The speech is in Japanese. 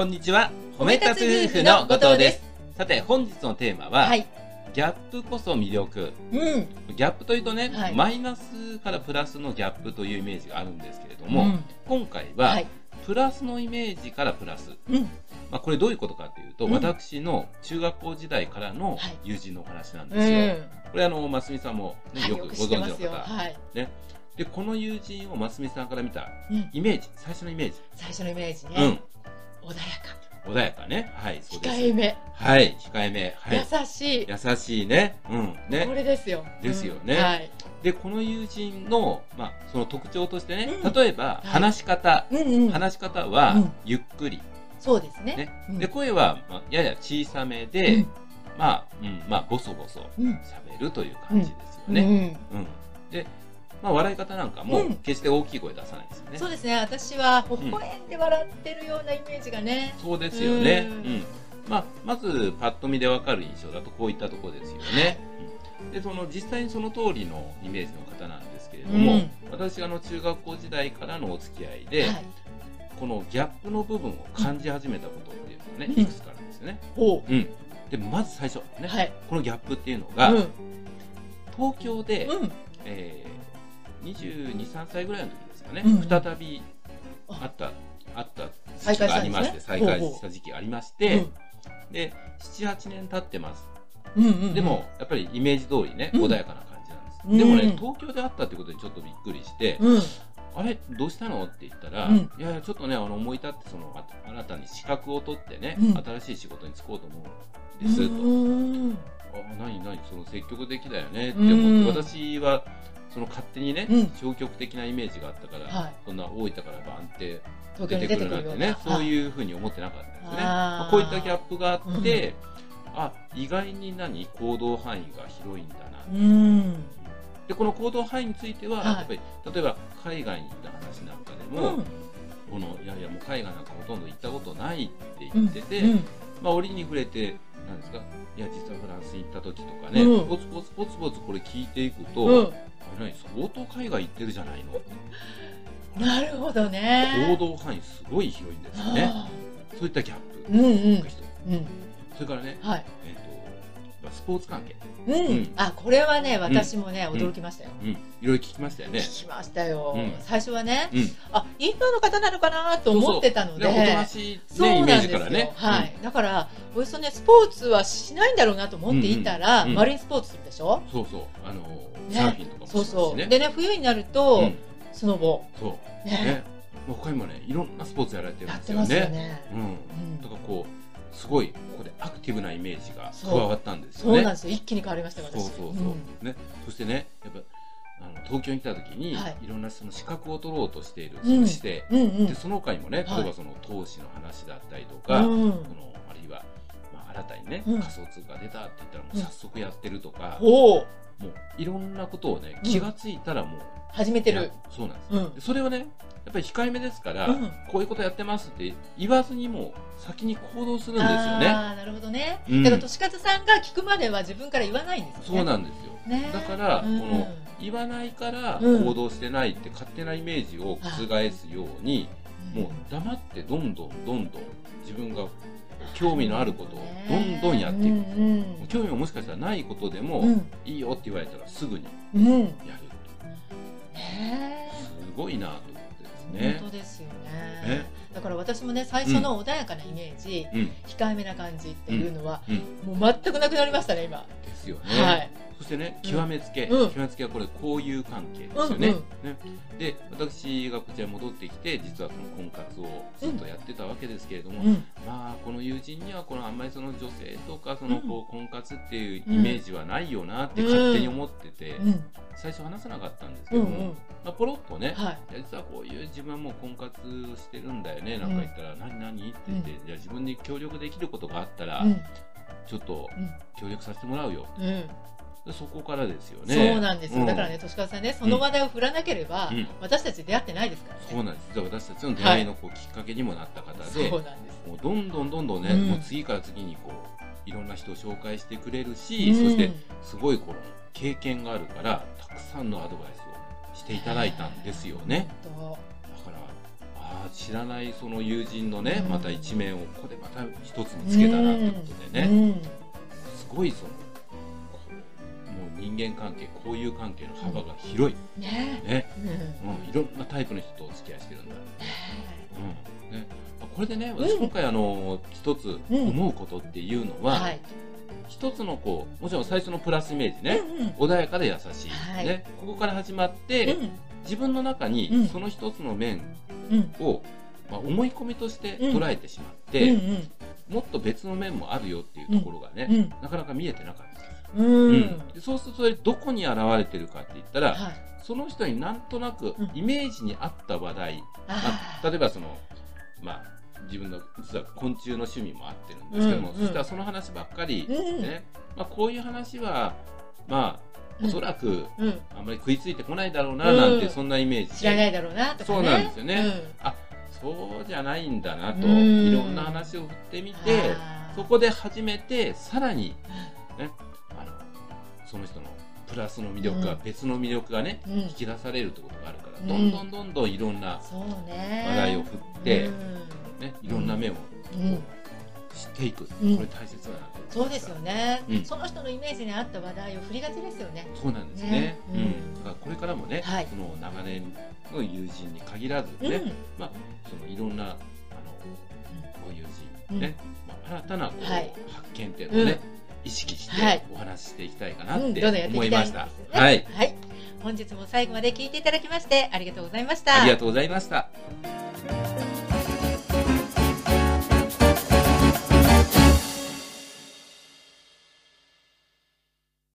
こんにちは褒め立つ夫婦の後藤ですさて本日のテーマは、はい。ギャップこそ魅力うん。ギャップというとね、はいマイナスからプラスのギャップというイメージがあるんですけれども、うん今回は、はい。プラスのイメージからプラス、うん。まあ、これどういうことかというと、うん私の中学校時代からのはい友人のお話なんうですよ、ん。これあのますみさんも、ねはいよくご存。知の方、はい。でこの友人をますみさんから見たうん。イメージ最初のイメージ、最初のイメージうんね。穏や穏やかねはいそか。うです控えめ。はい控えめはい優しい。優しいねうんこねれですよ。ですよねうんはい。でこの友人の、まあ、その特徴としてね、うん例えばい話し方、うんうん。話し方はうんゆっくり、そうですね。ねうんで声は、まあ、やや小さめで、うんまあ、うん、まあボソボソうん。喋るという感じですよね、うん。うんで、まあ、笑い方なんかもうん決して大きい声出さないですよね、そうですね。私は微笑んで笑ってるようなイメージがね。そうですよね。ううんん。まあ、まず、パッと見でわかる印象だと、こういったところですよね。うんで、その、実際にその通りのイメージの方なんですけれども、うん私、あの、中学校時代からのお付き合いで、はい。このギャップの部分を感じ始めたことっていうのがね、うんいくつかあるんですよね。ほうん。で、まず最初、ね、う。はい。このギャップっていうのが、うん。東京で、うん。えー、22、3歳ぐらいの時ですかね、うん再びあった、あった時期がありまして、再再開した時期がありまして、で、7、8年経ってます。でも、やっぱりイメージ通りね、うん。穏やかな感じなんです。うんでもね、東京で会ったってことにちょっとびっくりして、うん。あれ、どうしたの？って言ったら、うん。いやいや、ちょっとね、あの思い立って、その、あ新たに資格を取ってね、うん。新しい仕事に就こうと思うんです、と。うん。あ、何何？その積極的だよねって思って、うん。私は、その勝手にね、うん消極的なイメージがあったから、はいそんな大分からバンって出てくるなんてねな。、そういうふうに思ってなかったんですよね。まあこういったギャップがあって、あ、意外に何？行動範囲が広いんだな。うん。で、この行動範囲については、はいやっぱり、例えば海外に行った話なんかでも、うん。この、いやいや、もう海外なんかほとんど行ったことないって言ってて、うん。まあ、折に触れて、なんですか、いや、実はフランスに行った時とかね、うんポツポツポツポツこれ聞いていくと、うん。あれ何？相当海外行ってるじゃないのなるほどね。行動範囲すごい広いんですよね。あそういったギャップーうんうん。それからね、はい。えっ、と、まあスポーツ関係。うん。うんあ、これはね、私もね、ん驚きましたよ。うん。いろいろ聞きましたよね。聞きましたようん。最初はね、うん。あ、インドの方なのかなと思ってたので。で、おとなしい、そうね、イメーなんですよ。ジからね。はい。だから、およそね、スポーツはしないんだろうなと思っていたら、マリンスポーツするでしょ？うん。そうそう。あの、ねサーフィンとかもそうそう。でね、冬になると、うんスノボ。そう。ねね。まあ他にもね、いろんなスポーツやられてるんですよね。ますよね。うん。うんだからこう、すごい、ここでアクティブなイメージが加わったんですよね。そうなんですよ。一気に変わりましたよ、そう私。そうそう、ね、そしてね、やっぱあの東京に来た時に、はい。い、ろんなその資格を取ろうとしているそうん。の姿勢、うんうん。でその他にもね、はい。例えばその投資の話だったりとか、うん。そのあるいは、まあ、新たにね、うん。仮想通貨出たって言ったらもう早速やってるとか、おおもういろんなことをねうん気がついたらもう、始めてるや。そうなんです、うんでそれをねやっぱり控えめですから、うんこういうことやってますって言わずにもう先に行動するんですよね。ああ、なるほどね。うんだから、さんが聞くまでは自分から言わないんですよね。そうなんですよ。ねだから、うんこの言わないからうん行動してないって勝手なイメージを覆すように、もう黙ってどんどんどんどん自分が興味のあることをどんどんやっていく、うんうん興味がもしかしたらないことでも、うん。いいよって言われたらすぐにうん。やる。ねすごいなと思ってですえね。本当ですよね。ね。だから私もね、最初の穏やかなイメージ、うん。控えめな感じっていうのは、うん。もう全くなくなりましたね、今。ですよね、はい。そしてねうん極めつけ、うん極めつけはこれ交友関係ですよね,、うんねで私がこちらに戻ってきて実はこの婚活をずっとやってたわけですけれども、うん。まあこの友人にはこのあんまりその女性とかそのうんこう婚活っていうイメージはないよなって勝手に思ってて、うん。最初話さなかったんですけども、うんうん。まあ、ポロッとね、はい。実はこういう自分はもう婚活してるんだよねなんか言ったら、何何？って言って、うんじゃあ自分に協力できることがあったら、うん。ちょっとうん。協力させてもらうようん。でそこからですよねそうなんですよ。うんだからね、としかずさんね、その話題を振らなければうん、私たち出会ってないですからね。そうなんです私たちの出会いのこうきっかけにもなった方で、そうなんです。もうどんどんどんどんね、うんもう次から次にこういろんな人を紹介してくれるし、うんそしてすごいこの経験があるからたくさんのアドバイスをしていただいたんですよね。知らないその友人のね、うんまた一面をここでまた一つ見つけたなってことでね、うん。すごいそのもう人間関係交友関係の幅が広い、ね。ね、うん。うん、いろんなタイプの人とお付き合いしてるんだ、ねうん。ね、これでねうん。私今回あの一つうん。思うことっていうのは、はい。一つのこうもちろん最初のプラスイメージね、穏やかで優しい、はい。ね、ここから始まって、うん。自分の中うん。にその一つの面うんを、まあ、思い込みとしてうん。捉えてしまっうて、ん。もっと別の面もあるよっていうところがね、うんなかなか見えてなかった、うん。うん。でそうするとそれどこに現れてるかって言ったら、はい。その人になんとなくうん。イメージに合った話題、まああ、例えばその、まあ、自分の実は昆虫の趣味も合ってるんですけども、うんうん。そしたらその話ばっかり、ね。まあ、こういう話はまあおそらくうん。あんまり食いついてこないだろうななんて、うんそんなイメージで。知らないだろうなとかね。そうなんですよね。うん。あそうじゃないんだなと、うん。いろんな話を振ってみてそこで初めてさらに、ね、あのその人のプラスの魅力が、うん。別の魅力がねうん。引き出されるってことがあるから、うん。どんどんどんどんいろんな話題を振って、うん。ね、いろんな面をうん知っていく、うん。これ大切だなそうですよね、うん。その人のイメージに合った話題を振りがちですよね。そうなんですね。ね。うん。うん。だからこれからもね、はい。その長年の友人に限らずうん、ね、まあ、そのいろんなあのご友人ね、まあ、新たなこう、はい。発見っていうのをね、意識してはい。お話ししていきたいかなっうん。て思いました。はい、はい、本日も最後まで聞いていただきましてありがとうございました。ありがとうございました。